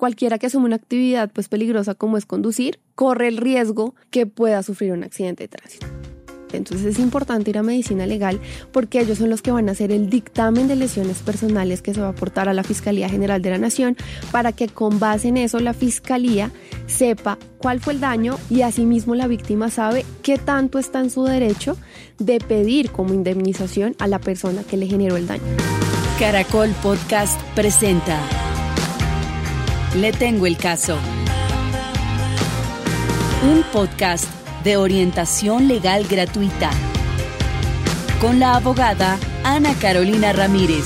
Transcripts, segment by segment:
cualquiera que asume una actividad pues peligrosa como es conducir, corre el riesgo que pueda sufrir un accidente de tránsito. Entonces es importante ir a medicina legal porque ellos son los que van a hacer el dictamen de lesiones personales que se va a aportar a la Fiscalía General de la Nación para que con base en eso la Fiscalía sepa cuál fue el daño y asimismo la víctima sabe qué tanto está en su derecho de pedir como indemnización a la persona que le generó el daño. Caracol Podcast presenta Le tengo el caso. Un podcast de orientación legal gratuita con la abogada Ana Carolina Ramírez.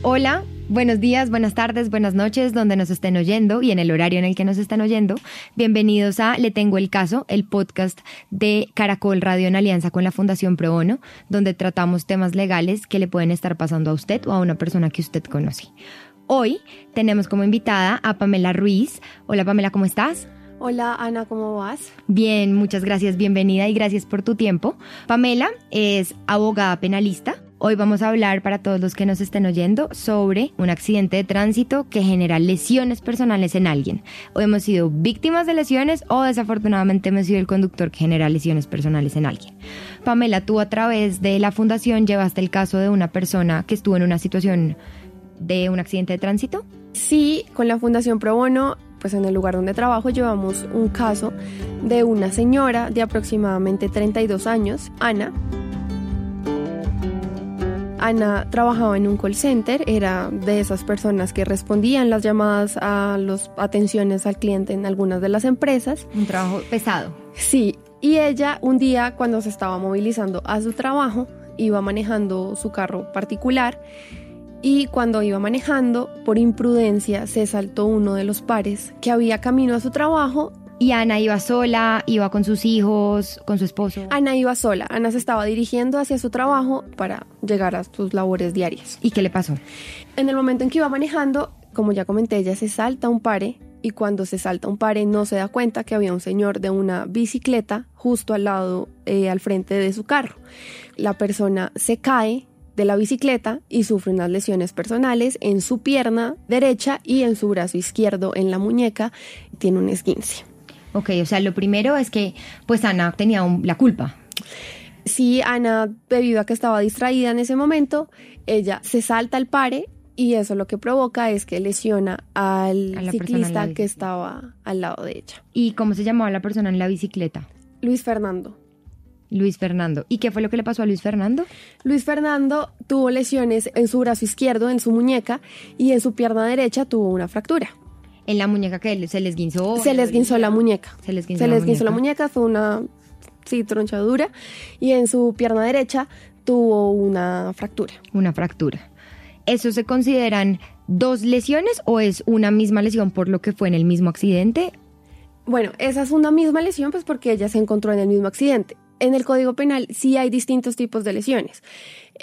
Hola, buenos días, buenas tardes, buenas noches, donde nos estén oyendo y en el horario en el que nos están oyendo. Bienvenidos a Le Tengo el Caso, el podcast de Caracol Radio en alianza con la Fundación Pro Bono, donde tratamos temas legales que le pueden estar pasando a usted o a una persona que usted conoce. Hoy tenemos como invitada a Pamela Ruiz. Hola Pamela, ¿cómo estás? Hola Ana, ¿cómo vas? Bien, muchas gracias, bienvenida y gracias por tu tiempo. Pamela es abogada penalista. Hoy vamos a hablar para todos los que nos estén oyendo sobre un accidente de tránsito que genera lesiones personales en alguien. O hemos sido víctimas de lesiones o desafortunadamente hemos sido el conductor que genera lesiones personales en alguien. Pamela, tú a través de la fundación llevaste el caso de una persona que estuvo en una situación de un accidente de tránsito. Sí, con la Fundación Pro Bono pues en el lugar donde trabajo llevamos un caso de una señora de aproximadamente 32 años, Ana. Ana trabajaba en un call center, era de esas personas que respondían las llamadas a las atenciones al cliente en algunas de las empresas. Un trabajo pesado. Sí, y ella un día cuando se estaba movilizando a su trabajo, iba manejando su carro particular y cuando iba manejando, por imprudencia, se saltó uno de los pares que había camino a su trabajo. Y Ana iba sola, iba con sus hijos, con su esposo. Ana iba sola. Ana se estaba dirigiendo hacia su trabajo para llegar a sus labores diarias. ¿Y qué le pasó? En el momento en que iba manejando, como ya comenté, ella se salta un pare y cuando se salta un pare no se da cuenta que había un señor de una bicicleta justo al lado, eh, al frente de su carro. La persona se cae de la bicicleta y sufre unas lesiones personales en su pierna derecha y en su brazo izquierdo en la muñeca. Tiene un esguince. Ok, o sea, lo primero es que pues Ana tenía la culpa. Sí, Ana, debido a que estaba distraída en ese momento, ella se salta al pare y eso lo que provoca es que lesiona al ciclista que estaba al lado de ella. ¿Y cómo se llamaba la persona en la bicicleta? Luis Fernando. Luis Fernando. ¿Y qué fue lo que le pasó a Luis Fernando? Luis Fernando tuvo lesiones en su brazo izquierdo, en su muñeca, y en su pierna derecha tuvo una fractura. ¿En la muñeca que se les guinzó? Se les guinzó la muñeca. Se les guinzó, la, muñeca. fue una sí, tronchadura, y en su pierna derecha tuvo una fractura. Una fractura. ¿Eso se consideran dos lesiones o es una misma lesión por lo que fue en el mismo accidente? Bueno, esa es una misma lesión, pues porque ella se encontró en el mismo accidente en el Código Penal sí hay distintos tipos de lesiones.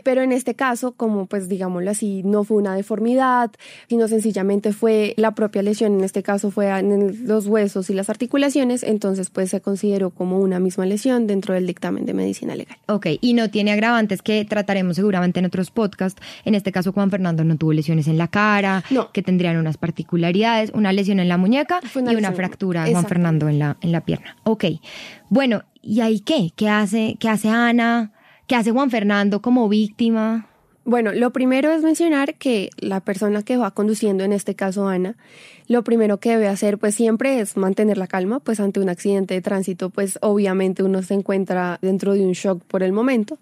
Pero en este caso, como pues digámoslo así, no fue una deformidad, sino sencillamente fue la propia lesión, en este caso fue en los huesos y las articulaciones, entonces pues se consideró como una misma lesión dentro del dictamen de medicina legal. Ok, y no tiene agravantes que trataremos seguramente en otros podcasts. En este caso Juan Fernando no tuvo lesiones en la cara, que tendrían unas particularidades, una lesión en la muñeca y una fractura Juan Fernando en la, en la pierna. Ok, bueno, ¿y ahí qué? ¿Qué hace, qué hace Ana? ¿Qué hace Juan Fernando como víctima? Bueno, lo primero es mencionar que la persona que va conduciendo, en este caso Ana, lo primero que debe hacer pues siempre es mantener la calma, pues ante un accidente de tránsito pues obviamente uno se encuentra dentro de un shock por el momento,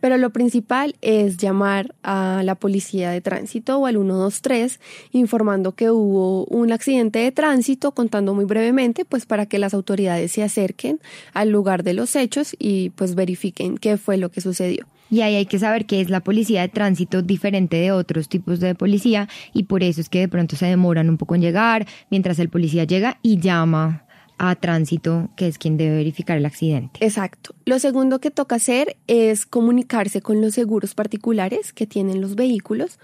pero lo principal es llamar a la policía de tránsito o al 123 informando que hubo un accidente de tránsito, contando muy brevemente pues para que las autoridades se acerquen al lugar de los hechos y pues verifiquen qué fue lo que sucedió. Y ahí hay que saber que es la policía de tránsito diferente de otros tipos de policía y por eso es que de pronto se demoran un poco en llegar mientras el policía llega y llama a tránsito, que es quien debe verificar el accidente. Exacto. Lo segundo que toca hacer es comunicarse con los seguros particulares que tienen los vehículos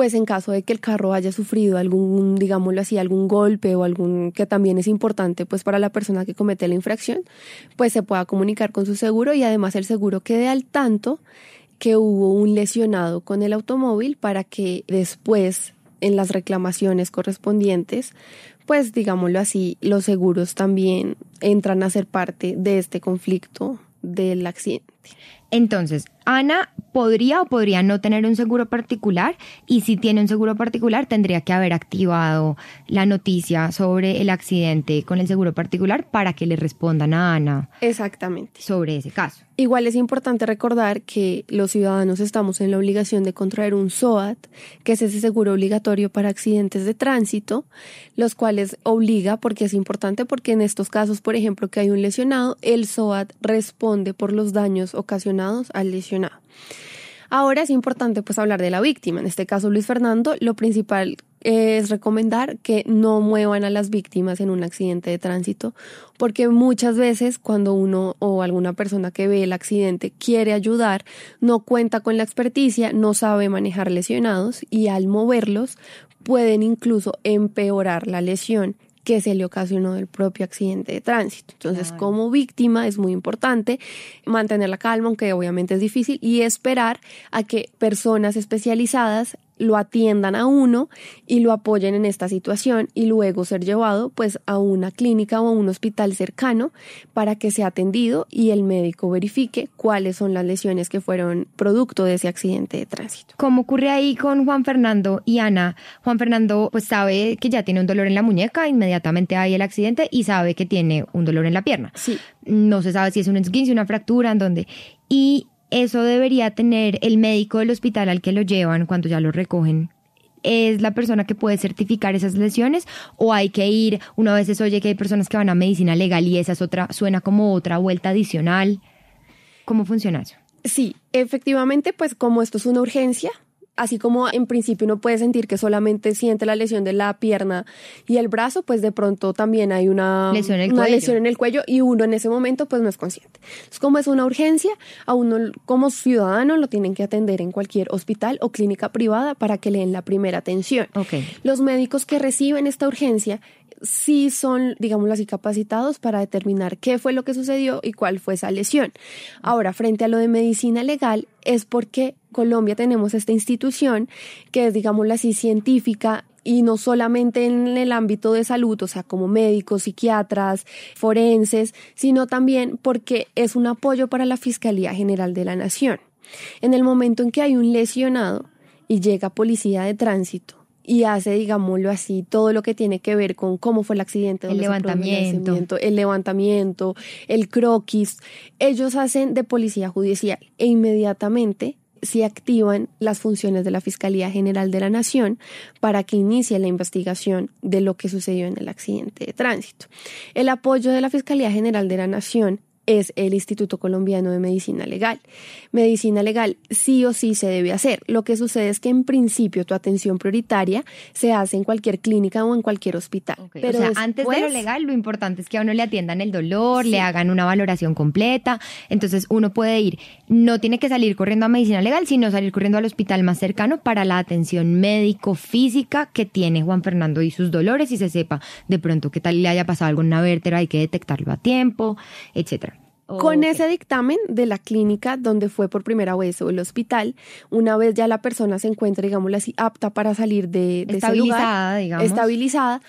pues en caso de que el carro haya sufrido algún, digámoslo así, algún golpe o algún que también es importante pues para la persona que comete la infracción, pues se pueda comunicar con su seguro y además el seguro quede al tanto que hubo un lesionado con el automóvil para que después en las reclamaciones correspondientes, pues digámoslo así, los seguros también entran a ser parte de este conflicto del accidente. Entonces, Ana podría o podría no tener un seguro particular y si tiene un seguro particular tendría que haber activado la noticia sobre el accidente con el seguro particular para que le respondan a Ana. Exactamente. Sobre ese caso. Igual es importante recordar que los ciudadanos estamos en la obligación de contraer un SOAT, que es ese seguro obligatorio para accidentes de tránsito, los cuales obliga, porque es importante, porque en estos casos, por ejemplo, que hay un lesionado, el SOAT responde por los daños ocasionados al lesionado. Ahora es importante pues hablar de la víctima, en este caso Luis Fernando, lo principal es recomendar que no muevan a las víctimas en un accidente de tránsito, porque muchas veces cuando uno o alguna persona que ve el accidente quiere ayudar, no cuenta con la experticia, no sabe manejar lesionados y al moverlos pueden incluso empeorar la lesión que se le ocasionó el propio accidente de tránsito. Entonces, como víctima es muy importante mantener la calma, aunque obviamente es difícil, y esperar a que personas especializadas lo atiendan a uno y lo apoyen en esta situación y luego ser llevado pues a una clínica o a un hospital cercano para que sea atendido y el médico verifique cuáles son las lesiones que fueron producto de ese accidente de tránsito. ¿Cómo ocurre ahí con Juan Fernando y Ana? Juan Fernando pues sabe que ya tiene un dolor en la muñeca, inmediatamente hay el accidente y sabe que tiene un dolor en la pierna. Sí. No se sabe si es un esguince, una fractura, en dónde. Y eso debería tener el médico del hospital al que lo llevan cuando ya lo recogen. ¿Es la persona que puede certificar esas lesiones o hay que ir, una vez se oye que hay personas que van a medicina legal y esa es otra, suena como otra vuelta adicional? ¿Cómo funciona eso? Sí, efectivamente, pues como esto es una urgencia, así como en principio uno puede sentir que solamente siente la lesión de la pierna y el brazo, pues de pronto también hay una lesión, en el, una cuello. lesión en el cuello y uno en ese momento pues no es consciente. Entonces, como es una urgencia, a uno como ciudadano lo tienen que atender en cualquier hospital o clínica privada para que le den la primera atención. Okay. Los médicos que reciben esta urgencia sí son, digámoslo así, capacitados para determinar qué fue lo que sucedió y cuál fue esa lesión. Ahora, frente a lo de medicina legal, es porque Colombia tenemos esta institución que es, digámoslo así, científica y no solamente en el ámbito de salud, o sea, como médicos, psiquiatras, forenses, sino también porque es un apoyo para la Fiscalía General de la Nación. En el momento en que hay un lesionado y llega policía de tránsito, y hace, digámoslo así, todo lo que tiene que ver con cómo fue el accidente, el levantamiento, el levantamiento, el croquis. Ellos hacen de policía judicial e inmediatamente se activan las funciones de la Fiscalía General de la Nación para que inicie la investigación de lo que sucedió en el accidente de tránsito. El apoyo de la Fiscalía General de la Nación es el Instituto Colombiano de Medicina Legal. Medicina legal sí o sí se debe hacer. Lo que sucede es que en principio tu atención prioritaria se hace en cualquier clínica o en cualquier hospital. Okay. Pero o sea, después, antes de lo legal, lo importante es que a uno le atiendan el dolor, sí. le hagan una valoración completa. Entonces uno puede ir, no tiene que salir corriendo a medicina legal, sino salir corriendo al hospital más cercano para la atención médico-física que tiene Juan Fernando y sus dolores y se sepa de pronto qué tal le haya pasado algo en una vértebra, hay que detectarlo a tiempo, etcétera. Con okay. ese dictamen de la clínica donde fue por primera vez o el hospital, una vez ya la persona se encuentra, digámoslo así, apta para salir de, de estabilizada, ese lugar, digamos. estabilizada,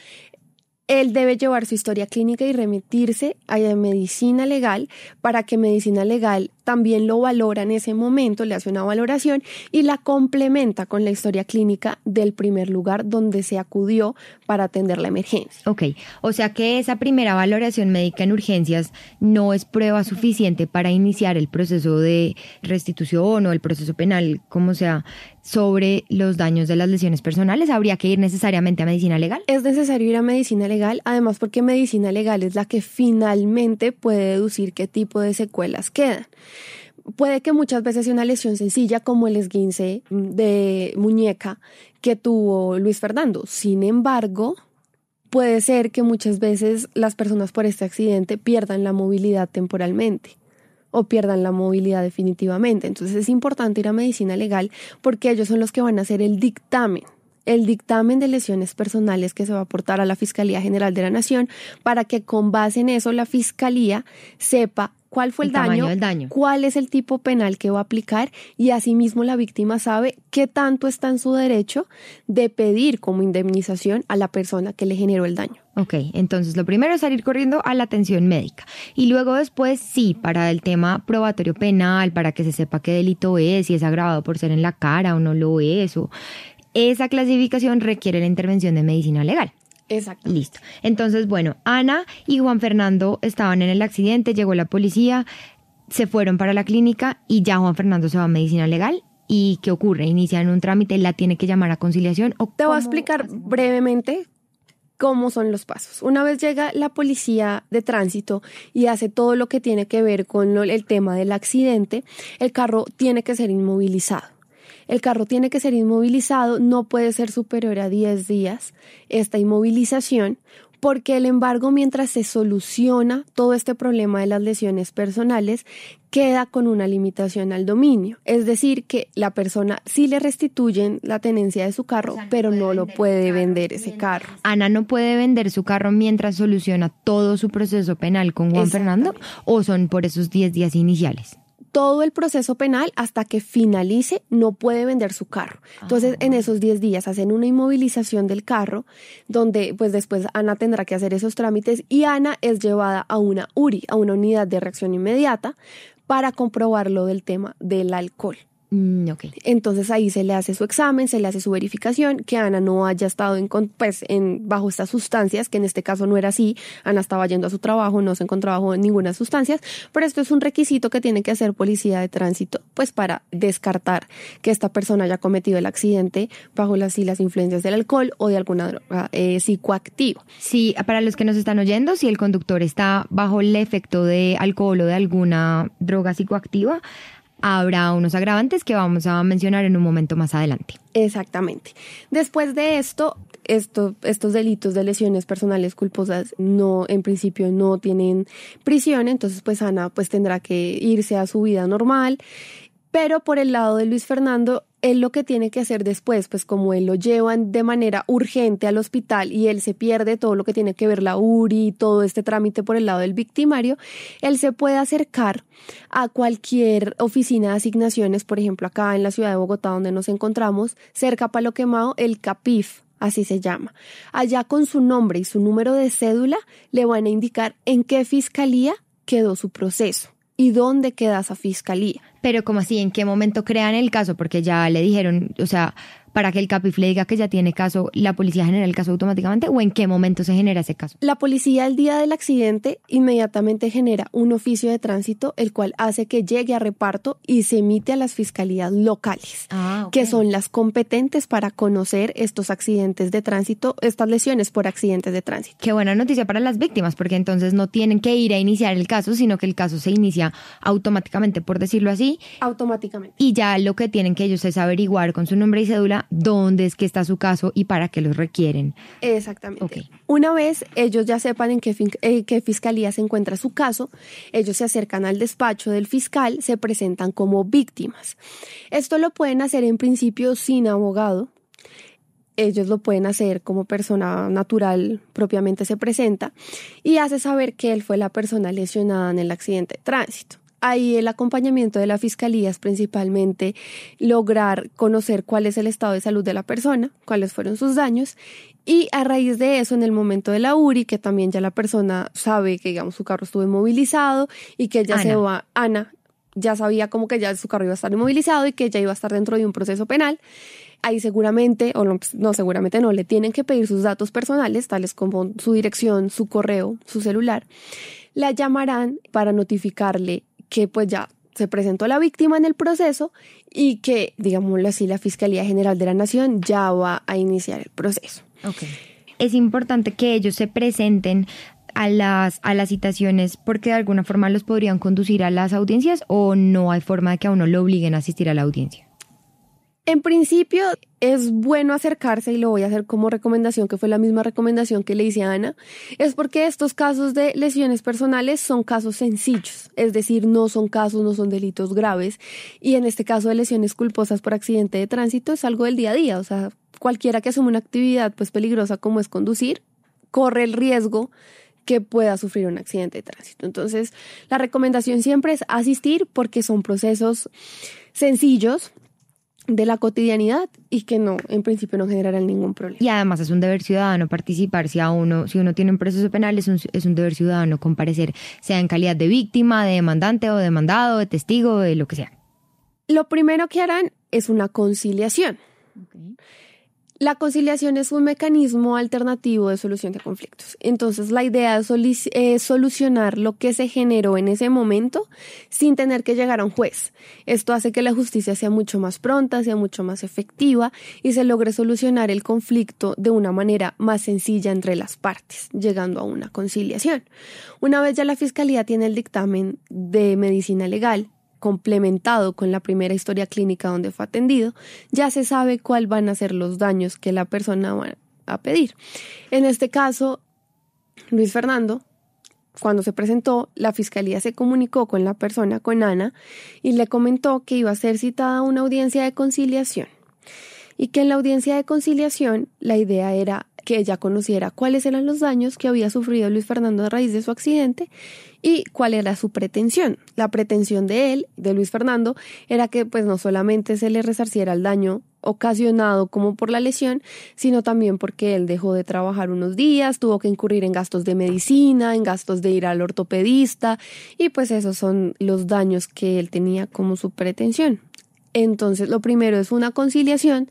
él debe llevar su historia clínica y remitirse a medicina legal para que medicina legal también lo valora en ese momento, le hace una valoración y la complementa con la historia clínica del primer lugar donde se acudió para atender la emergencia. Ok, o sea que esa primera valoración médica en urgencias no es prueba suficiente para iniciar el proceso de restitución o el proceso penal, como sea, sobre los daños de las lesiones personales. ¿Habría que ir necesariamente a medicina legal? Es necesario ir a medicina legal, además porque medicina legal es la que finalmente puede deducir qué tipo de secuelas quedan. Puede que muchas veces sea una lesión sencilla como el esguince de muñeca que tuvo Luis Fernando. Sin embargo, puede ser que muchas veces las personas por este accidente pierdan la movilidad temporalmente o pierdan la movilidad definitivamente. Entonces es importante ir a medicina legal porque ellos son los que van a hacer el dictamen el dictamen de lesiones personales que se va a aportar a la Fiscalía General de la Nación para que con base en eso la Fiscalía sepa cuál fue el, daño, daño, cuál es el tipo penal que va a aplicar y asimismo la víctima sabe qué tanto está en su derecho de pedir como indemnización a la persona que le generó el daño. Ok, entonces lo primero es salir corriendo a la atención médica y luego después sí, para el tema probatorio penal, para que se sepa qué delito es, si es agravado por ser en la cara o no lo es, o esa clasificación requiere la intervención de medicina legal. Exacto. Listo. Entonces, bueno, Ana y Juan Fernando estaban en el accidente, llegó la policía, se fueron para la clínica y ya Juan Fernando se va a medicina legal. ¿Y qué ocurre? Inician un trámite, la tiene que llamar a conciliación. ¿o Te voy a explicar brevemente cómo son los pasos. Una vez llega la policía de tránsito y hace todo lo que tiene que ver con el tema del accidente, el carro tiene que ser inmovilizado. El carro tiene que ser inmovilizado, no puede ser superior a 10 días esta inmovilización, porque el embargo, mientras se soluciona todo este problema de las lesiones personales, queda con una limitación al dominio. Es decir, que la persona sí le restituyen la tenencia de su carro, pero no lo puede vender ese carro. Ana no puede vender su carro mientras soluciona todo su proceso penal con Juan Fernando o son por esos 10 días iniciales todo el proceso penal hasta que finalice, no puede vender su carro. Entonces, en ah. esos 10 días hacen una inmovilización del carro, donde pues después Ana tendrá que hacer esos trámites y Ana es llevada a una URI, a una unidad de reacción inmediata, para comprobar lo del tema del alcohol. Mm, Entonces ahí se le hace su examen, se le hace su verificación, que Ana no haya estado en, pues, en, bajo estas sustancias, que en este caso no era así. Ana estaba yendo a su trabajo, no se encontraba bajo ninguna sustancias, pero esto es un requisito que tiene que hacer policía de tránsito, pues para descartar que esta persona haya cometido el accidente bajo las, las influencias del alcohol o de alguna droga eh, psicoactiva. Sí, para los que nos están oyendo, si el conductor está bajo el efecto de alcohol o de alguna droga psicoactiva, habrá unos agravantes que vamos a mencionar en un momento más adelante. Exactamente. Después de esto, estos delitos de lesiones personales culposas no, en principio no tienen prisión, entonces pues Ana pues tendrá que irse a su vida normal. Pero por el lado de Luis Fernando, él lo que tiene que hacer después, pues como él lo llevan de manera urgente al hospital y él se pierde todo lo que tiene que ver la URI y todo este trámite por el lado del victimario, él se puede acercar a cualquier oficina de asignaciones, por ejemplo acá en la ciudad de Bogotá donde nos encontramos, cerca a Palo Quemado, el CAPIF, así se llama. Allá con su nombre y su número de cédula le van a indicar en qué fiscalía quedó su proceso y dónde queda esa fiscalía. Pero como así, ¿en qué momento crean el caso? Porque ya le dijeron, o sea, para que el CAPIF le diga que ya tiene caso, ¿la policía genera el caso automáticamente o en qué momento se genera ese caso? La policía el día del accidente inmediatamente genera un oficio de tránsito, el cual hace que llegue a reparto y se emite a las fiscalías locales, ah, que son las competentes para conocer estos accidentes de tránsito, estas lesiones por accidentes de tránsito. Qué buena noticia para las víctimas, porque entonces no tienen que ir a iniciar el caso, sino que el caso se inicia automáticamente, por decirlo así. Automáticamente. Y ya lo que tienen que ellos es averiguar con su nombre y cédula dónde es que está su caso y para qué los requieren. Exactamente. Una vez ellos ya sepan en qué, eh, qué fiscalía se encuentra su caso, ellos se acercan al despacho del fiscal, se presentan como víctimas. Esto lo pueden hacer en principio sin abogado, ellos lo pueden hacer como persona natural propiamente se presenta y hace saber que él fue la persona lesionada en el accidente de tránsito. Ahí el acompañamiento de la fiscalía es principalmente lograr conocer cuál es el estado de salud de la persona, cuáles fueron sus daños y a raíz de eso en el momento de la URI, que también ya la persona sabe que digamos su carro estuvo inmovilizado y que ya se va, Ana ya sabía como que ya su carro iba a estar inmovilizado y que ya iba a estar dentro de un proceso penal ahí seguramente, o no, no, seguramente no, le tienen que pedir sus datos personales, tales como su dirección, su correo, su celular. La llamarán para notificarle que pues ya se presentó la víctima en el proceso y que, digámoslo así, la Fiscalía General de la Nación ya va a iniciar el proceso. Okay. Es importante que ellos se presenten a las, a las citaciones porque de alguna forma los podrían conducir a las audiencias o no hay forma de que a uno lo obliguen a asistir a la audiencia. En principio, es bueno acercarse y lo voy a hacer como recomendación, que fue la misma recomendación que le hice a Ana, es porque estos casos de lesiones personales son casos sencillos, es decir, no son casos, no son delitos graves y en este caso de lesiones culposas por accidente de tránsito es algo del día a día, o sea, cualquiera que asume una actividad pues peligrosa como es conducir, corre el riesgo que pueda sufrir un accidente de tránsito. Entonces, la recomendación siempre es asistir porque son procesos sencillos, de la cotidianidad y que no, en principio no generarán ningún problema. Y además es un deber ciudadano participar si a uno, si uno tiene un proceso penal, es un, es un deber ciudadano comparecer, sea en calidad de víctima, de demandante o demandado, de testigo, de lo que sea. Lo primero que harán es una conciliación. La conciliación es un mecanismo alternativo de solución de conflictos. Entonces, la idea es solucionar lo que se generó en ese momento sin tener que llegar a un juez. Esto hace que la justicia sea mucho más pronta, sea mucho más efectiva y se logre solucionar el conflicto de una manera más sencilla entre las partes, llegando a una conciliación. Una vez ya la Fiscalía tiene el dictamen de medicina legal, complementado con la primera historia clínica donde fue atendido, ya se sabe cuál van a ser los daños que la persona va a pedir. En este caso, Luis Fernando, cuando se presentó, la fiscalía se comunicó con la persona, con Ana, y le comentó que iba a ser citada a una audiencia de conciliación y que en la audiencia de conciliación la idea era que ella conociera cuáles eran los daños que había sufrido Luis Fernando a raíz de su accidente y cuál era su pretensión. La pretensión de él, de Luis Fernando, era que pues no solamente se le resarciera el daño ocasionado como por la lesión, sino también porque él dejó de trabajar unos días, tuvo que incurrir en gastos de medicina, en gastos de ir al ortopedista y pues esos son los daños que él tenía como su pretensión. Entonces, lo primero es una conciliación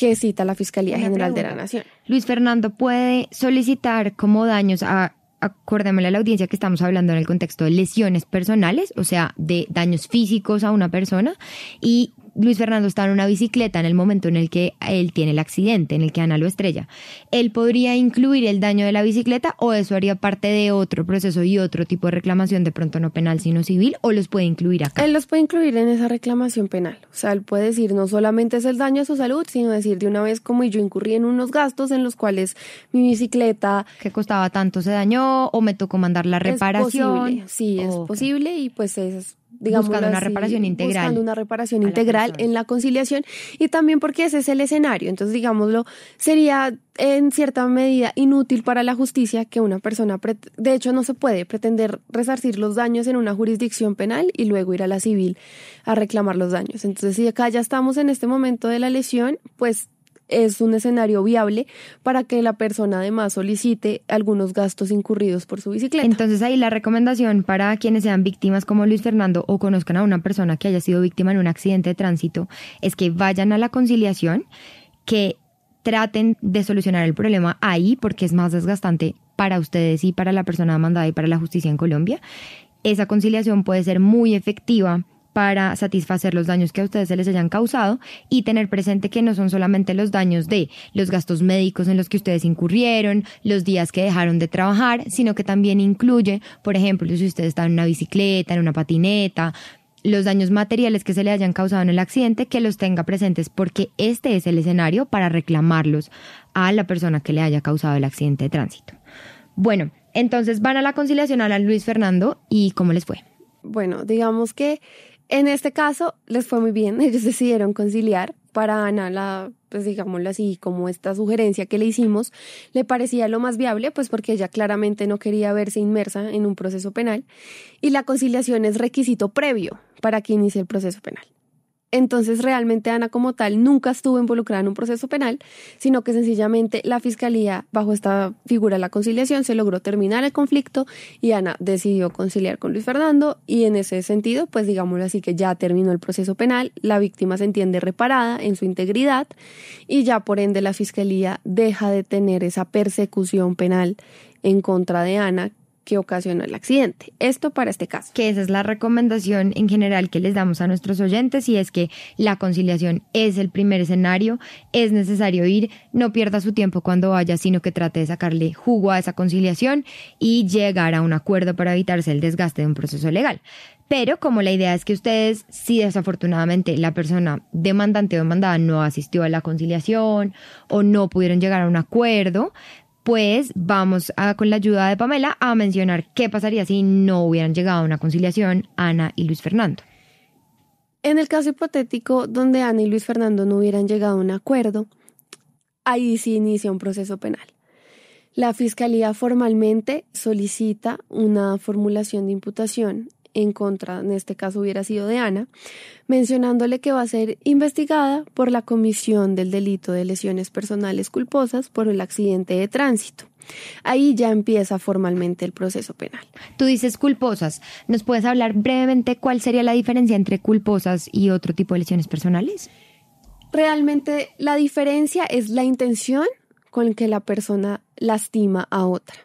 que cita la Fiscalía General de la Nación. Luis Fernando puede solicitar como daños a acordémosle a la audiencia que estamos hablando en el contexto de lesiones personales, o sea, de daños físicos a una persona, y Luis Fernando está en una bicicleta en el momento en el que él tiene el accidente, en el que Ana lo estrella. ¿Él podría incluir el daño de la bicicleta o eso haría parte de otro proceso y otro tipo de reclamación, de pronto no penal, sino civil, o los puede incluir acá? Él los puede incluir en esa reclamación penal. O sea, él puede decir no solamente es el daño a su salud, sino decir de una vez como yo incurrí en unos gastos en los cuales mi bicicleta... Que costaba tanto se dañó o me tocó mandar la reparación. Sí, es posible y pues es buscando una reparación integral. Buscando una reparación integral en la conciliación y también porque ese es el escenario. Entonces, digámoslo, sería en cierta medida inútil para la justicia que una persona, de hecho no se puede pretender resarcir los daños en una jurisdicción penal y luego ir a la civil a reclamar los daños. Entonces, si acá ya estamos en este momento de la lesión, pues es un escenario viable para que la persona además solicite algunos gastos incurridos por su bicicleta. Entonces ahí la recomendación para quienes sean víctimas como Luis Fernando o conozcan a una persona que haya sido víctima en un accidente de tránsito es que vayan a la conciliación, que traten de solucionar el problema ahí porque es más desgastante para ustedes y para la persona demandada y para la justicia en Colombia. Esa conciliación puede ser muy efectiva para satisfacer los daños que a ustedes se les hayan causado y tener presente que no son solamente los daños de los gastos médicos en los que ustedes incurrieron, los días que dejaron de trabajar, sino que también incluye, por ejemplo, si ustedes están en una bicicleta, en una patineta, los daños materiales que se le hayan causado en el accidente, que los tenga presentes porque este es el escenario para reclamarlos a la persona que le haya causado el accidente de tránsito. Bueno, entonces van a la conciliación a Luis Fernando y ¿cómo les fue? Bueno, digamos que en este caso les fue muy bien, ellos decidieron conciliar. Para Ana, la, pues digámoslo así, como esta sugerencia que le hicimos, le parecía lo más viable, pues porque ella claramente no quería verse inmersa en un proceso penal y la conciliación es requisito previo para que inicie el proceso penal. Entonces realmente Ana como tal nunca estuvo involucrada en un proceso penal, sino que sencillamente la fiscalía, bajo esta figura de la conciliación, se logró terminar el conflicto y Ana decidió conciliar con Luis Fernando. Y en ese sentido, pues digámoslo así que ya terminó el proceso penal, la víctima se entiende reparada en su integridad y ya por ende la fiscalía deja de tener esa persecución penal en contra de Ana que ocasionó el accidente. Esto para este caso. Que esa es la recomendación en general que les damos a nuestros oyentes y es que la conciliación es el primer escenario, es necesario ir, no pierda su tiempo cuando vaya, sino que trate de sacarle jugo a esa conciliación y llegar a un acuerdo para evitarse el desgaste de un proceso legal. Pero como la idea es que ustedes, si desafortunadamente la persona demandante o demandada no asistió a la conciliación o no pudieron llegar a un acuerdo, pues vamos a, con la ayuda de Pamela a mencionar qué pasaría si no hubieran llegado a una conciliación Ana y Luis Fernando. En el caso hipotético donde Ana y Luis Fernando no hubieran llegado a un acuerdo, ahí sí inicia un proceso penal. La Fiscalía formalmente solicita una formulación de imputación en contra, en este caso hubiera sido de Ana, mencionándole que va a ser investigada por la comisión del delito de lesiones personales culposas por el accidente de tránsito. Ahí ya empieza formalmente el proceso penal. Tú dices culposas. ¿Nos puedes hablar brevemente cuál sería la diferencia entre culposas y otro tipo de lesiones personales? Realmente la diferencia es la intención con que la persona lastima a otra.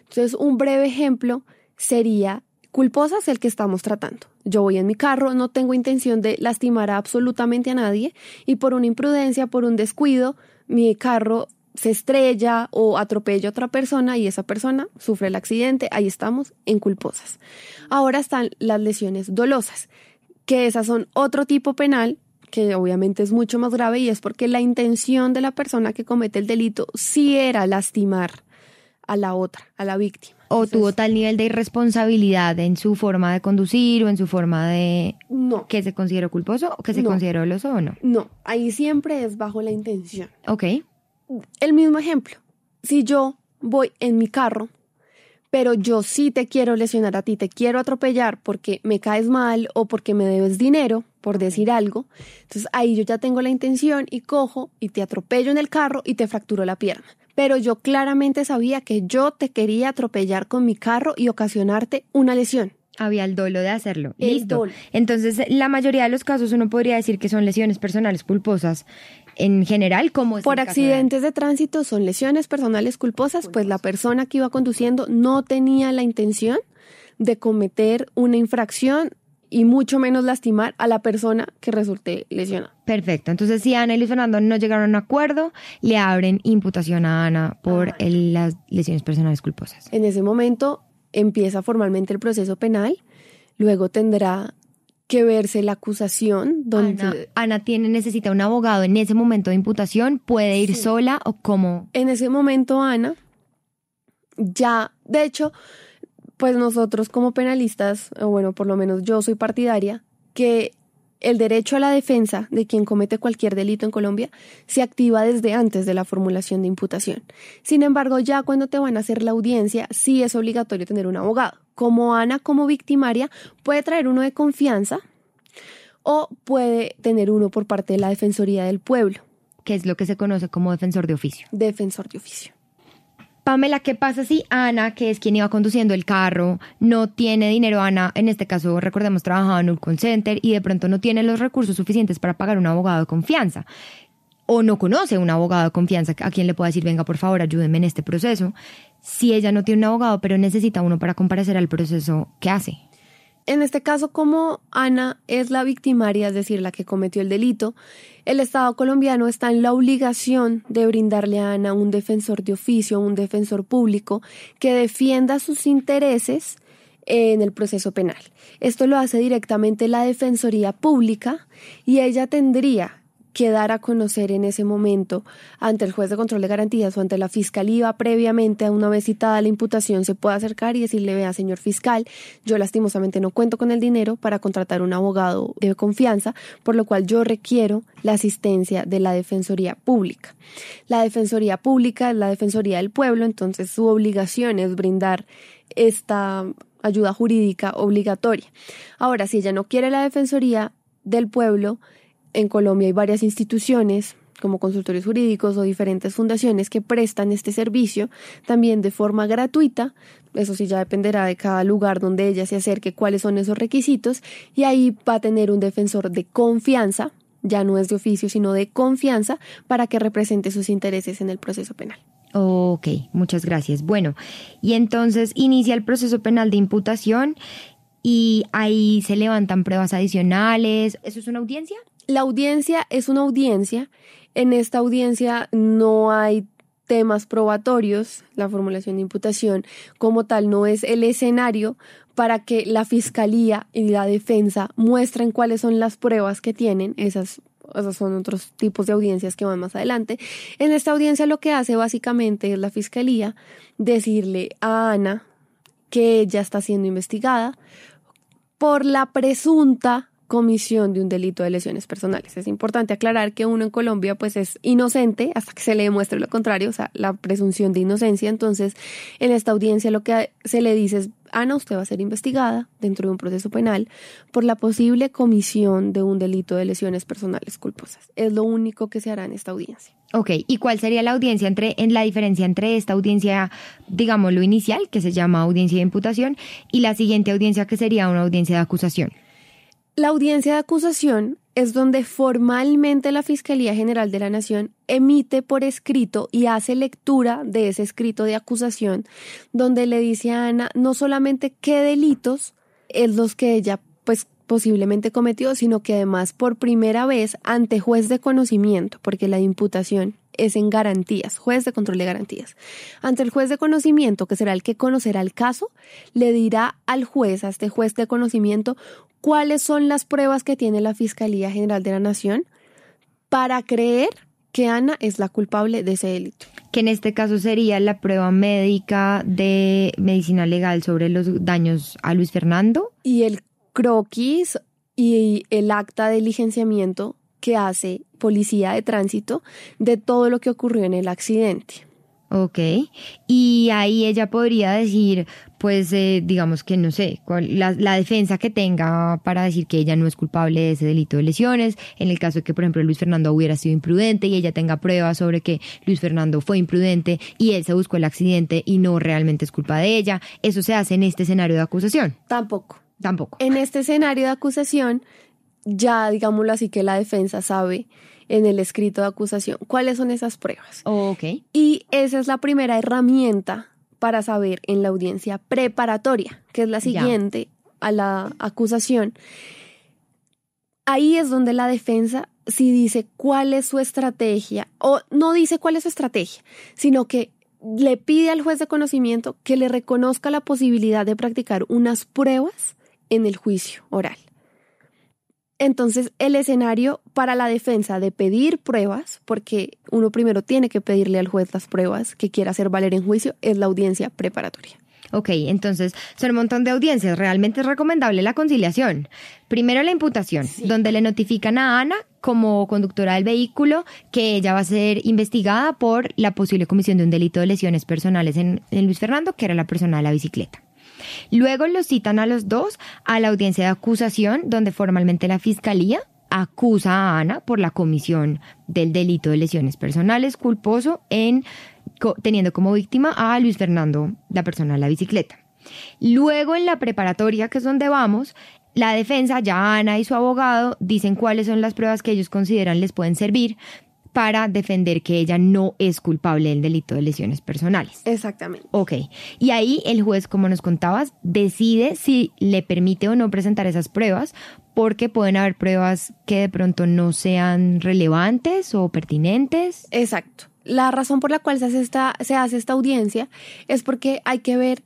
Entonces, un breve ejemplo sería Culposa es el que estamos tratando. Yo voy en mi carro, no tengo intención de lastimar absolutamente a nadie y por una imprudencia, por un descuido, mi carro se estrella o atropella a otra persona y esa persona sufre el accidente. Ahí estamos en culposas. Ahora están las lesiones dolosas, que esas son otro tipo penal que obviamente es mucho más grave y es porque la intención de la persona que comete el delito sí era lastimar a la otra, a la víctima o tuvo tal nivel de irresponsabilidad en su forma de conducir o en su forma de no que se consideró culposo o que se consideró doloso o no. No, ahí siempre es bajo la intención. Ok. El mismo ejemplo. Si yo voy en mi carro, pero yo sí te quiero lesionar a ti, te quiero atropellar porque me caes mal o porque me debes dinero, por decir algo, entonces ahí yo ya tengo la intención y cojo y te atropello en el carro y te fracturo la pierna pero yo claramente sabía que yo te quería atropellar con mi carro y ocasionarte una lesión. Había el dolo de hacerlo. Listo. Entonces, la mayoría de los casos uno podría decir que son lesiones personales culposas. En general, como por accidentes de... tránsito son lesiones personales culposas, pues la persona que iba conduciendo no tenía la intención de cometer una infracción y mucho menos lastimar a la persona que resulte lesionada. Perfecto. Entonces, si Ana y Luis Fernando no llegaron a un acuerdo, le abren imputación a Ana por las lesiones personales culposas. En ese momento empieza formalmente el proceso penal, luego tendrá que verse la acusación donde Ana, tiene necesita un abogado en ese momento de imputación, puede ir sola o cómo. En ese momento Ana ya, de hecho, pues nosotros como penalistas, o bueno, por lo menos yo soy partidaria, que el derecho a la defensa de quien comete cualquier delito en Colombia se activa desde antes de la formulación de imputación. Sin embargo, ya cuando te van a hacer la audiencia, sí es obligatorio tener un abogado. Como Ana, como victimaria, puede traer uno de confianza o puede tener uno por parte de la Defensoría del Pueblo. Que es lo que se conoce como defensor de oficio. Defensor de oficio. Pamela, ¿qué pasa si Ana, que es quien iba conduciendo el carro, no tiene dinero? Ana, en este caso, recordemos, trabajaba en un call center y de pronto no tiene los recursos suficientes para pagar un abogado de confianza. O no conoce un abogado de confianza a quien le pueda decir, venga, por favor, ayúdeme en este proceso. Si ella no tiene un abogado, pero necesita uno para comparecer al proceso, ¿qué hace? En este caso, como Ana es la victimaria, es decir, la que cometió el delito, el Estado colombiano está en la obligación de brindarle a Ana un defensor de oficio, un defensor público que defienda sus intereses en el proceso penal. Esto lo hace directamente la Defensoría Pública y ella tendría que dar a conocer en ese momento ante el juez de control de garantías o ante la fiscalía previamente a una vez citada la imputación se puede acercar y decirle vea señor fiscal yo lastimosamente no cuento con el dinero para contratar un abogado de confianza por lo cual yo requiero la asistencia de la defensoría pública la defensoría pública es la defensoría del pueblo entonces su obligación es brindar esta ayuda jurídica obligatoria. Ahora si ella no quiere la defensoría del pueblo en Colombia hay varias instituciones como consultorios jurídicos o diferentes fundaciones que prestan este servicio también de forma gratuita. Eso sí ya dependerá de cada lugar donde ella se acerque, cuáles son esos requisitos. Y ahí va a tener un defensor de confianza, ya no es de oficio, sino de confianza, para que represente sus intereses en el proceso penal. Ok, muchas gracias. Bueno, y entonces inicia el proceso penal de imputación y ahí se levantan pruebas adicionales. ¿Eso es una audiencia? La audiencia es una audiencia. En esta audiencia no hay temas probatorios, la formulación de imputación como tal no es el escenario para que la fiscalía y la defensa muestren cuáles son las pruebas que tienen, esas, son otros tipos de audiencias que van más adelante. En esta audiencia lo que hace básicamente es la fiscalía decirle a Ana que ella está siendo investigada por la presunta comisión de un delito de lesiones personales. Es importante aclarar que uno en Colombia pues es inocente hasta que se le demuestre lo contrario, o sea, la presunción de inocencia. Entonces, en esta audiencia lo que se le dice es, Ana, usted va a ser investigada dentro de un proceso penal por la posible comisión de un delito de lesiones personales culposas. Es lo único que se hará en esta audiencia. Ok, ¿y cuál sería la audiencia entre, en la diferencia entre esta audiencia, digamos, lo inicial, que se llama audiencia de imputación, y la siguiente audiencia que sería una audiencia de acusación? La audiencia de acusación es donde formalmente la Fiscalía General de la Nación emite por escrito y hace lectura de ese escrito de acusación, donde le dice a Ana no solamente qué delitos es los que ella pues posiblemente cometió, sino que además por primera vez ante juez de conocimiento, porque la imputación es en garantías, juez de control de garantías. Ante el juez de conocimiento, que será el que conocerá el caso, le dirá al juez, a este juez de conocimiento, cuáles son las pruebas que tiene la Fiscalía General de la Nación para creer que Ana es la culpable de ese delito. Que en este caso sería la prueba médica de medicina legal sobre los daños a Luis Fernando. Y el croquis y el acta de licenciamiento que hace policía de tránsito de todo lo que ocurrió en el accidente. Ok, y ahí ella podría decir, pues eh, digamos que no sé, la, la, defensa que tenga para decir que ella no es culpable de ese delito de lesiones, en el caso de que por ejemplo Luis Fernando hubiera sido imprudente y ella tenga pruebas sobre que Luis Fernando fue imprudente y él se buscó el accidente y no realmente es culpa de ella, eso se hace en este escenario de acusación. Tampoco. Tampoco. En este escenario de acusación ya, digámoslo así, que la defensa sabe en el escrito de acusación cuáles son esas pruebas. Y esa es la primera herramienta para saber en la audiencia preparatoria, que es la siguiente a la acusación. Ahí es donde la defensa sí dice cuál es su estrategia, o no dice cuál es su estrategia, sino que le pide al juez de conocimiento que le reconozca la posibilidad de practicar unas pruebas en el juicio oral. Entonces, el escenario para la defensa de pedir pruebas, porque uno primero tiene que pedirle al juez las pruebas que quiera hacer valer en juicio, es la audiencia preparatoria. Ok, entonces son un montón de audiencias. Realmente es recomendable la conciliación. Primero la imputación, donde le notifican a Ana como conductora del vehículo que ella va a ser investigada por la posible comisión de un delito de lesiones personales en, en Luis Fernando, que era la persona de la bicicleta. Luego los citan a los dos a la audiencia de acusación, donde formalmente la fiscalía acusa a Ana por la comisión del delito de lesiones personales culposo en teniendo como víctima a Luis Fernando, la persona de la bicicleta. Luego en la preparatoria, que es donde vamos, la defensa, ya Ana y su abogado, dicen cuáles son las pruebas que ellos consideran les pueden servir para defender que ella no es culpable del delito de lesiones personales. Exactamente. Ok. Y ahí el juez, como nos contabas, decide si le permite o no presentar esas pruebas, porque pueden haber pruebas que de pronto no sean relevantes o pertinentes. Exacto. La razón por la cual se hace esta, se hace esta audiencia es porque hay que ver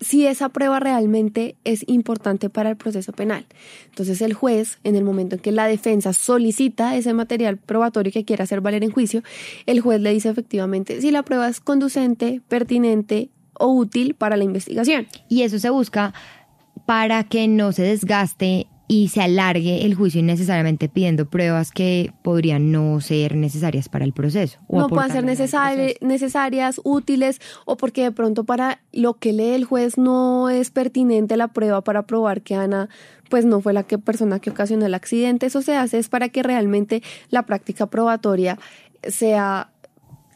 si esa prueba realmente es importante para el proceso penal. Entonces el juez, en el momento en que la defensa solicita ese material probatorio que quiera hacer valer en juicio, el juez le dice efectivamente si la prueba es conducente, pertinente o útil para la investigación. Y eso se busca para que no se desgaste y se alargue el juicio innecesariamente pidiendo pruebas que podrían no ser necesarias para el proceso. no puedan ser necesarias, útiles, o porque de pronto para lo que lee el juez no es pertinente la prueba para probar que Ana pues no fue la que persona que ocasionó el accidente. Eso se hace es para que realmente la práctica probatoria sea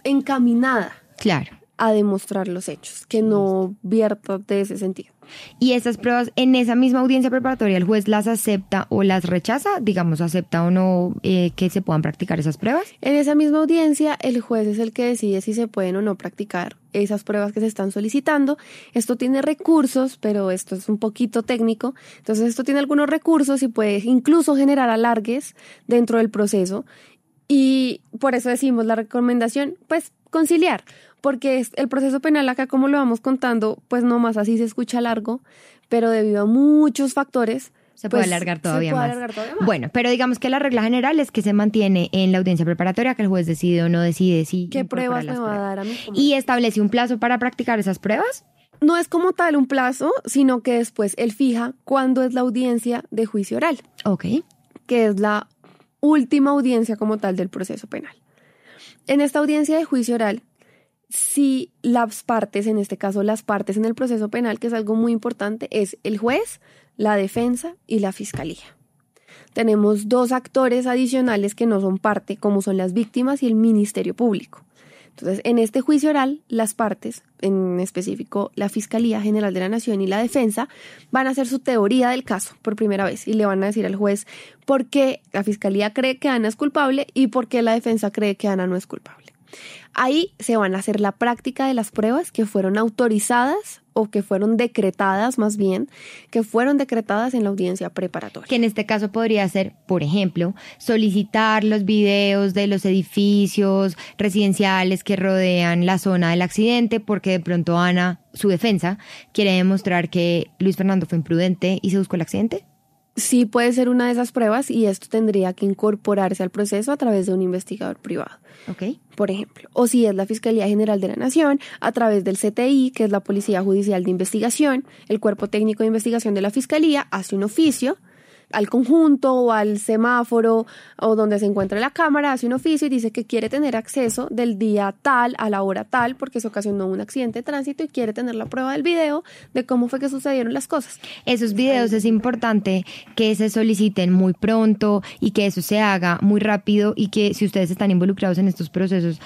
encaminada. Claro a demostrar los hechos, que no vierta de ese sentido. Y esas pruebas, en esa misma audiencia preparatoria, ¿el juez las acepta o las rechaza? Digamos, ¿acepta o no eh, que se puedan practicar esas pruebas? En esa misma audiencia, el juez es el que decide si se pueden o no practicar esas pruebas que se están solicitando. Esto tiene recursos, pero esto es un poquito técnico. Entonces, esto tiene algunos recursos y puede incluso generar alargues dentro del proceso. Y por eso decimos la recomendación, pues conciliar, porque el proceso penal acá, como lo vamos contando, pues no más así se escucha largo, pero debido a muchos factores, se puede, pues, alargar, todavía se puede más. alargar todavía más. Bueno, pero digamos que la regla general es que se mantiene en la audiencia preparatoria, que el juez decide o no decide si ¿Qué pruebas me va a dar a mí? como- Y establece un plazo para practicar esas pruebas. no es como tal un plazo, sino que después él fija cuándo es la audiencia de juicio oral. Ok. que es la última audiencia como tal del proceso penal. En esta audiencia de juicio oral, si las partes, en este caso las partes en el proceso penal, que es algo muy importante, es el juez, la defensa y la fiscalía. Tenemos dos actores adicionales que no son parte, como son las víctimas y el Ministerio Público. Entonces, en este juicio oral, las partes, en específico la Fiscalía General de la Nación y la Defensa, van a hacer su teoría del caso por primera vez y le van a decir al juez por qué la Fiscalía cree que Ana es culpable y por qué la Defensa cree que Ana no es culpable. Ahí se van a hacer la práctica de las pruebas que fueron autorizadas o que fueron decretadas más bien, que fueron decretadas en la audiencia preparatoria. Que en este caso podría ser, por ejemplo, solicitar los videos de los edificios residenciales que rodean la zona del accidente, porque de pronto Ana, su defensa, quiere demostrar que Luis Fernando fue imprudente y se buscó el accidente. Sí puede ser una de esas pruebas y esto tendría que incorporarse al proceso a través de un investigador privado. Ok. por ejemplo, o si es la Fiscalía General de la Nación, a través del CTI, que es la Policía Judicial de Investigación, el Cuerpo Técnico de Investigación de la Fiscalía hace un oficio al conjunto o al semáforo o donde se encuentra la cámara, hace un oficio y dice que quiere tener acceso del día tal a la hora tal porque se ocasionó un accidente de tránsito y quiere tener la prueba del video de cómo fue que sucedieron las cosas. Esos videos es importante que se soliciten muy pronto y que eso se haga muy rápido y que si ustedes están involucrados en estos procesos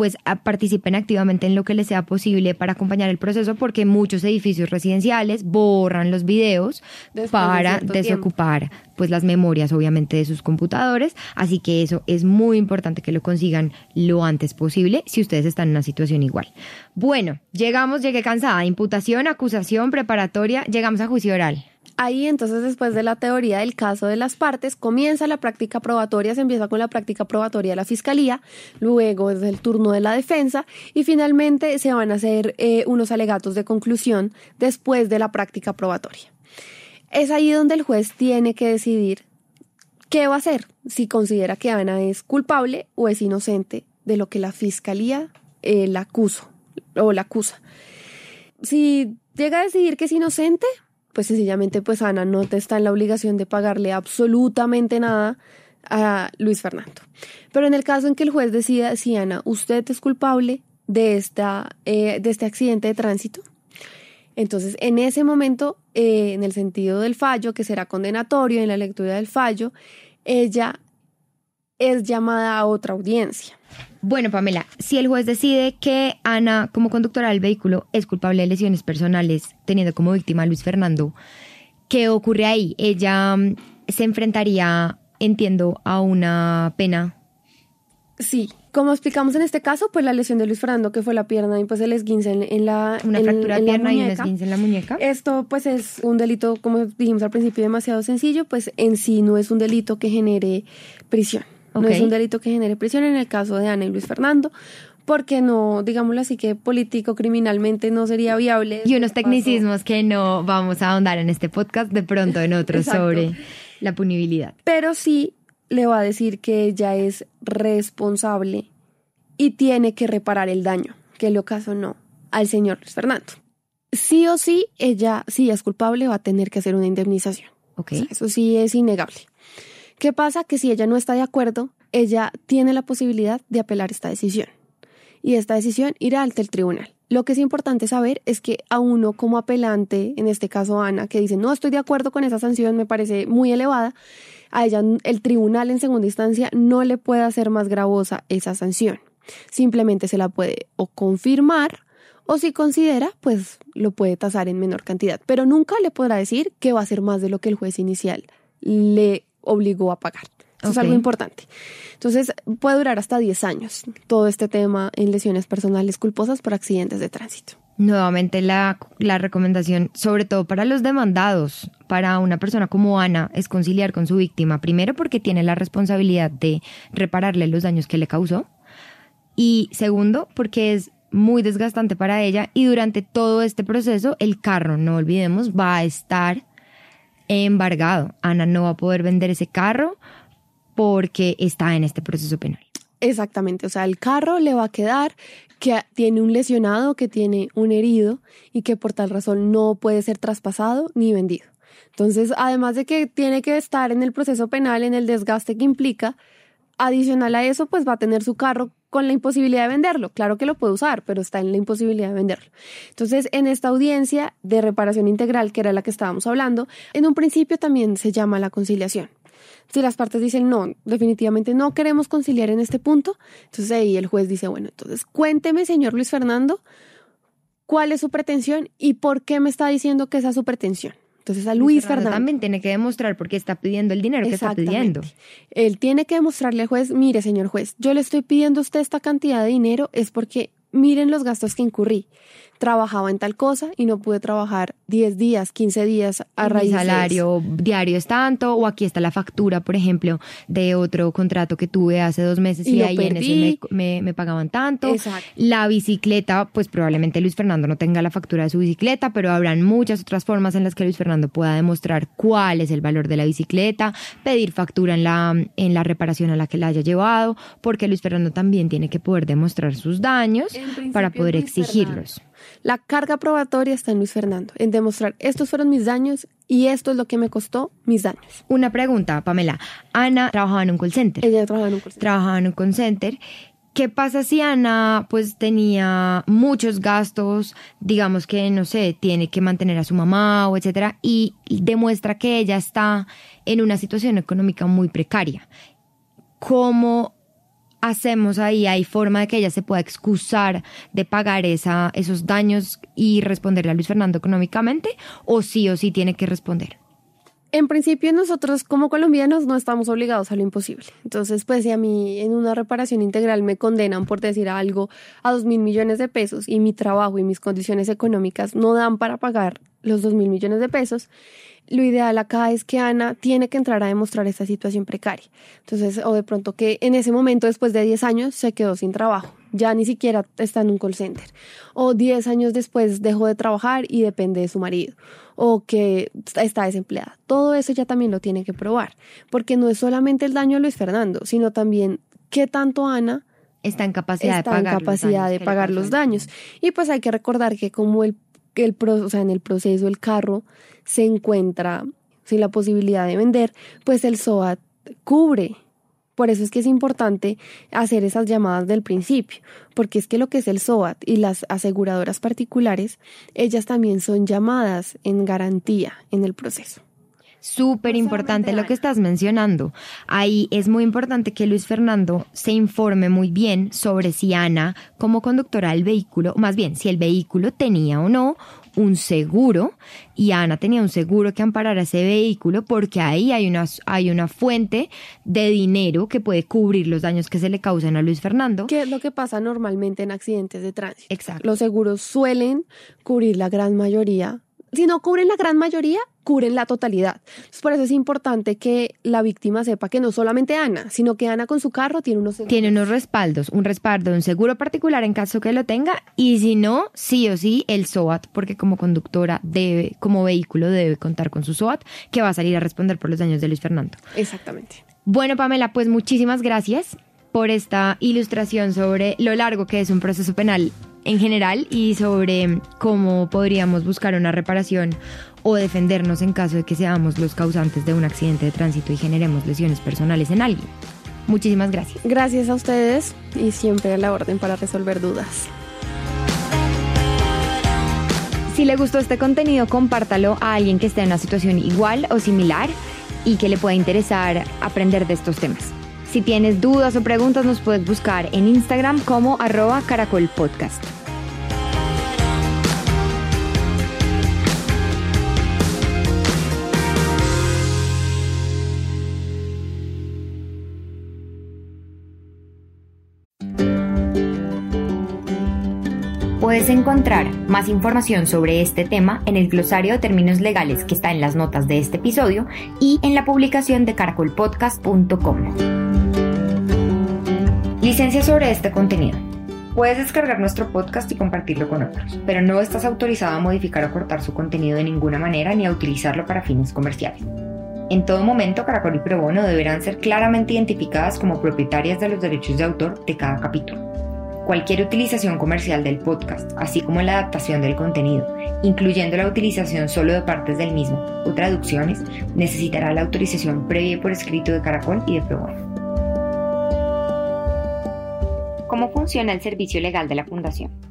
pues participen activamente en lo que les sea posible para acompañar el proceso porque muchos edificios residenciales borran los videos Después para desocupar pues las memorias obviamente de sus computadores, así que eso es muy importante que lo consigan lo antes posible si ustedes están en una situación igual. Bueno, llegamos, llegué cansada, imputación, acusación, preparatoria, llegamos a juicio oral. Ahí entonces después de la teoría del caso de las partes comienza la práctica probatoria, se empieza con la práctica probatoria de la fiscalía, luego es el turno de la defensa y finalmente se van a hacer eh, unos alegatos de conclusión después de la práctica probatoria. Es ahí donde el juez tiene que decidir qué va a hacer, si considera que Ana es culpable o es inocente de lo que la fiscalía eh, la acuso o la acusa. Si llega a decidir que es inocente, pues sencillamente pues Ana no te está en la obligación de pagarle absolutamente nada a Luis Fernando. Pero en el caso en que el juez decida si Ana, usted es culpable de, esta, eh, de este accidente de tránsito, entonces en ese momento, eh, en el sentido del fallo, que será condenatorio, en la lectura del fallo, ella es llamada a otra audiencia. Bueno, Pamela, si el juez decide que Ana, como conductora del vehículo, es culpable de lesiones personales, teniendo como víctima a Luis Fernando, ¿qué ocurre ahí? Ella mm, se enfrentaría, entiendo, a una pena. Sí, como explicamos en este caso, pues la lesión de Luis Fernando, que fue la pierna y pues el esguince en, en la Una en- fractura de pierna y un esguince en la muñeca. Esto pues es un delito, como dijimos al principio, demasiado sencillo, pues en sí no es un delito que genere prisión. No es un delito que genere prisión en el caso de Ana y Luis Fernando, porque no, digámoslo así, que político, criminalmente no sería viable. Y unos Pasó- tecnicismos que no vamos a ahondar en este podcast, de pronto en otros sobre la punibilidad. Pero sí le va a decir que ella es responsable y tiene que reparar el daño que le ocasionó al señor Luis Fernando. Sí o sí, ella, si es culpable, va a tener que hacer una indemnización. Ok. O sea, eso sí es innegable. ¿Qué pasa? Que si ella no está de acuerdo, ella tiene la posibilidad de apelar esta decisión. Y esta decisión irá ante el tribunal. Lo que es importante saber es que a uno como apelante, en este caso Ana, que dice no estoy de acuerdo con esa sanción, me parece muy elevada, a ella el tribunal en segunda instancia no le puede hacer más gravosa esa sanción. Simplemente se la puede o confirmar O si considera, pues lo puede tasar en menor cantidad, pero nunca le podrá decir que va a ser más de lo que el juez inicial le obligó a pagar. Eso es algo importante. Entonces, puede durar hasta 10 años todo este tema en lesiones personales culposas por accidentes de tránsito. Nuevamente la, la, recomendación, sobre todo para los demandados, para una persona como Ana, es conciliar con su víctima. Primero porque tiene la responsabilidad de repararle los daños que le causó. Y segundo porque es muy desgastante para ella y durante todo este proceso el carro, no olvidemos, va a estar embargado. Ana no va a poder vender ese carro porque está en este proceso penal. Exactamente, o sea, el carro le va a quedar que tiene un lesionado, que tiene un herido y que por tal razón no puede ser traspasado ni vendido. Entonces, además de que tiene que estar en el proceso penal, en el desgaste que implica, adicional a eso, pues va a tener su carro con la imposibilidad de venderlo. Claro que lo puede usar, pero está en la imposibilidad de venderlo. Entonces, en esta audiencia de reparación integral, que era la que estábamos hablando, en un principio también se llama la conciliación. Si las partes dicen no, definitivamente no queremos conciliar en este punto, entonces ahí el juez dice, bueno, entonces cuénteme, señor Luis Fernando, cuál es su pretensión y por qué me está diciendo que esa es su pretensión. Entonces a Luis, Fernando, también tiene que demostrar por qué está pidiendo el dinero que está pidiendo. Él tiene que demostrarle al juez, mire señor juez, yo le estoy pidiendo a usted esta cantidad de dinero es porque miren los gastos que incurrí trabajaba en tal cosa y no pude trabajar 10 días, 15 días a raíz de salario diario es tanto, o aquí está la factura, por ejemplo, de otro contrato que tuve hace dos meses y, ahí en ese me, me, pagaban tanto. La bicicleta, pues probablemente Luis Fernando no tenga la factura de su bicicleta, pero habrán muchas otras formas en las que Luis Fernando pueda demostrar cuál es el valor de la bicicleta, pedir factura en la, en la reparación a la que la haya llevado, porque Luis Fernando también tiene que poder demostrar sus daños para poder exigirlos. La carga probatoria está en Luis Fernando, en demostrar estos fueron mis daños y esto es lo que me costó mis daños. Una pregunta, Pamela. Ana trabajaba en un call center. Ella trabajaba en un call center. Trabajaba en un call center. ¿Qué pasa si Ana pues tenía muchos gastos, digamos que no sé, tiene que mantener a su mamá o etcétera y demuestra que ella está en una situación económica muy precaria? ¿Cómo hacemos ahí? ¿Hay forma de que ella se pueda excusar de pagar esa, esos daños y responderle a Luis Fernando económicamente? ¿O sí o sí tiene que responder? En principio nosotros como colombianos no estamos obligados a lo imposible. Entonces, pues si a mí en una reparación integral me condenan por decir algo a dos mil millones de pesos y mi trabajo y mis condiciones económicas no dan para pagar los dos mil millones de pesos, lo ideal acá es que Ana tiene que entrar a demostrar esta situación precaria. Entonces, o de pronto que en ese momento, después de 10 años, se quedó sin trabajo, ya ni siquiera está en un call center. O 10 años después dejó de trabajar y depende de su marido. O que está desempleada. Todo eso ya también lo tiene que probar, porque no es solamente el daño a Luis Fernando, sino también qué tanto Ana está en capacidad de pagar, en capacidad de pagar los daños. Y pues hay que recordar que como el el o sea, en el proceso el carro se encuentra sin la posibilidad de vender, pues el SOAT cubre. Por eso es que es importante hacer esas llamadas del principio, porque es que lo que es el SOAT y las aseguradoras particulares, ellas también son llamadas en garantía en el proceso. Súper importante lo que estás mencionando. Ahí es muy importante que Luis Fernando se informe muy bien sobre si Ana, como conductora del vehículo, más bien si el vehículo tenía o no un seguro y Ana tenía un seguro que amparara ese vehículo porque ahí hay una, hay una fuente de dinero que puede cubrir los daños que se le causan a Luis Fernando. ¿Qué es lo que pasa normalmente en accidentes de tránsito? Exacto. Los seguros suelen cubrir la gran mayoría si no cubren la gran mayoría, cubren la totalidad. por eso es importante que la víctima sepa que no solamente Ana, sino que Ana con su carro tiene unos Tiene unos respaldos, un respaldo, un seguro particular en caso que lo tenga y si no, sí o sí el SOAT, porque como conductora debe, como vehículo debe contar con su SOAT, que va a salir a responder por los daños de Luis Fernando. Exactamente. Bueno, Pamela, pues muchísimas gracias por esta ilustración sobre lo largo que es un proceso penal en general y sobre cómo podríamos buscar una reparación o defendernos en caso de que seamos los causantes de un accidente de tránsito y generemos lesiones personales en alguien. Muchísimas gracias. Gracias a ustedes y siempre a la orden para resolver dudas. Si le gustó este contenido, compártalo a alguien que esté en una situación igual o similar y que le pueda interesar aprender de estos temas. Si tienes dudas o preguntas nos puedes buscar en Instagram como arroba caracolpodcast. Encontrar más información sobre este tema en el glosario de términos legales que está en las notas de este episodio y en la publicación de caracolpodcast.com. Licencia sobre este contenido. Puedes descargar nuestro podcast y compartirlo con otros, pero no estás autorizado a modificar o cortar su contenido de ninguna manera ni a utilizarlo para fines comerciales. En todo momento, Caracol y Probono deberán ser claramente identificadas como propietarias de los derechos de autor de cada capítulo. Cualquier utilización comercial del podcast, así como la adaptación del contenido, incluyendo la utilización solo de partes del mismo o traducciones, necesitará la autorización previa por escrito de Caracol y de Probono. ¿Cómo funciona el servicio legal de la Fundación?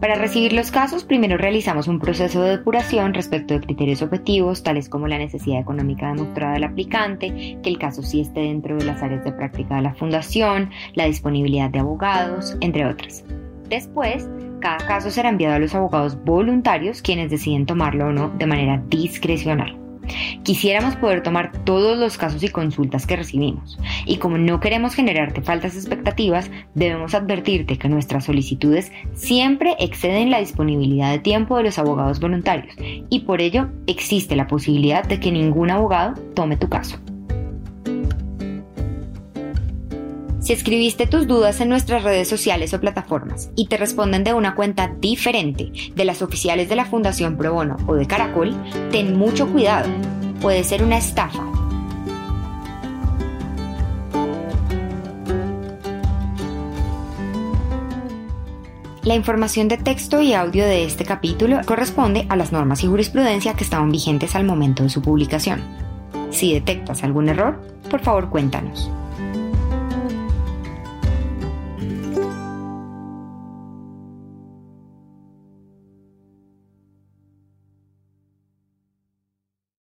Para recibir los casos, primero realizamos un proceso de depuración respecto de criterios objetivos, tales como la necesidad económica demostrada del aplicante, que el caso sí esté dentro de las áreas de práctica de la Fundación, la disponibilidad de abogados, entre otras. Después, cada caso será enviado a los abogados voluntarios, quienes deciden tomarlo o no de manera discrecional. Quisiéramos poder tomar todos los casos y consultas que recibimos, y como no queremos generarte faltas expectativas, debemos advertirte que nuestras solicitudes siempre exceden la disponibilidad de tiempo de los abogados voluntarios, y por ello existe la posibilidad de que ningún abogado tome tu caso. Si escribiste tus dudas en nuestras redes sociales o plataformas y te responden de una cuenta diferente de las oficiales de la Fundación Pro Bono o de Caracol, ten mucho cuidado. Puede ser una estafa. La información de texto y audio de este capítulo corresponde a las normas y jurisprudencia que estaban vigentes al momento de su publicación. Si detectas algún error, por favor cuéntanos.